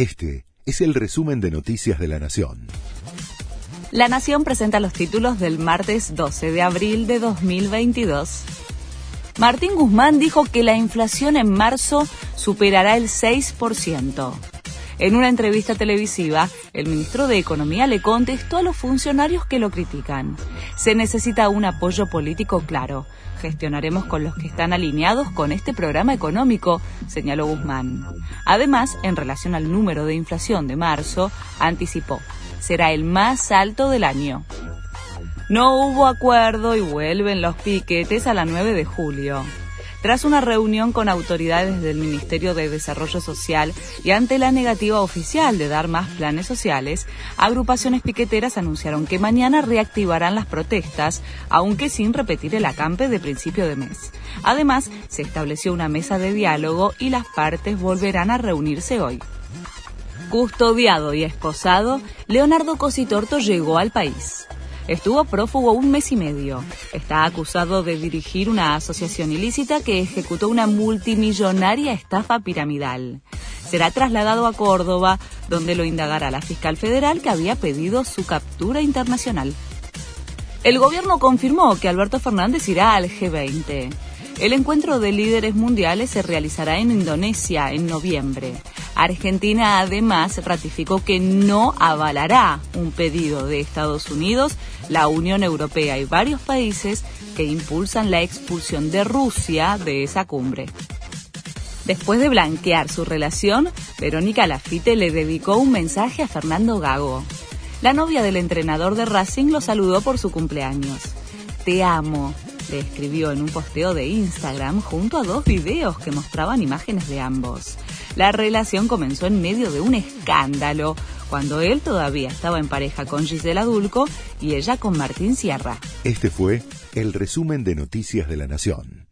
Este es el resumen de Noticias de la Nación. La Nación presenta los títulos del martes 12 de abril de 2022. Martín Guzmán dijo que la inflación en marzo superará el 6%. En una entrevista televisiva, el ministro de Economía le contestó a los funcionarios que lo critican. Se necesita un apoyo político claro. Gestionaremos con los que están alineados con este programa económico, señaló Guzmán. Además, en relación al número de inflación de marzo, anticipó, será el más alto del año. No hubo acuerdo y vuelven los piquetes a la 9 de julio. Tras una reunión con autoridades del Ministerio de Desarrollo Social y ante la negativa oficial de dar más planes sociales, agrupaciones piqueteras anunciaron que mañana reactivarán las protestas, aunque sin repetir el acampe de principio de mes. Además, se estableció una mesa de diálogo y las partes volverán a reunirse hoy. Custodiado y esposado, Leonardo Cositorto llegó al país. Estuvo prófugo un mes y medio. Está acusado de dirigir una asociación ilícita que ejecutó una multimillonaria estafa piramidal. Será trasladado a Córdoba, donde lo indagará la fiscal federal que había pedido su captura internacional. El gobierno confirmó que Alberto Fernández irá al G20. El encuentro de líderes mundiales se realizará en Indonesia en noviembre. Argentina además ratificó que no avalará un pedido de Estados Unidos, la Unión Europea y varios países que impulsan la expulsión de Rusia de esa cumbre. Después de blanquear su relación, Verónica Lafite le dedicó un mensaje a Fernando Gago. La novia del entrenador de Racing lo saludó por su cumpleaños. Te amo, le escribió en un posteo de Instagram junto a dos videos que mostraban imágenes de ambos. La relación comenzó en medio de un escándalo, cuando él todavía estaba en pareja con Gisela Dulco y ella con Martín Sierra. Este fue el resumen de Noticias de la Nación.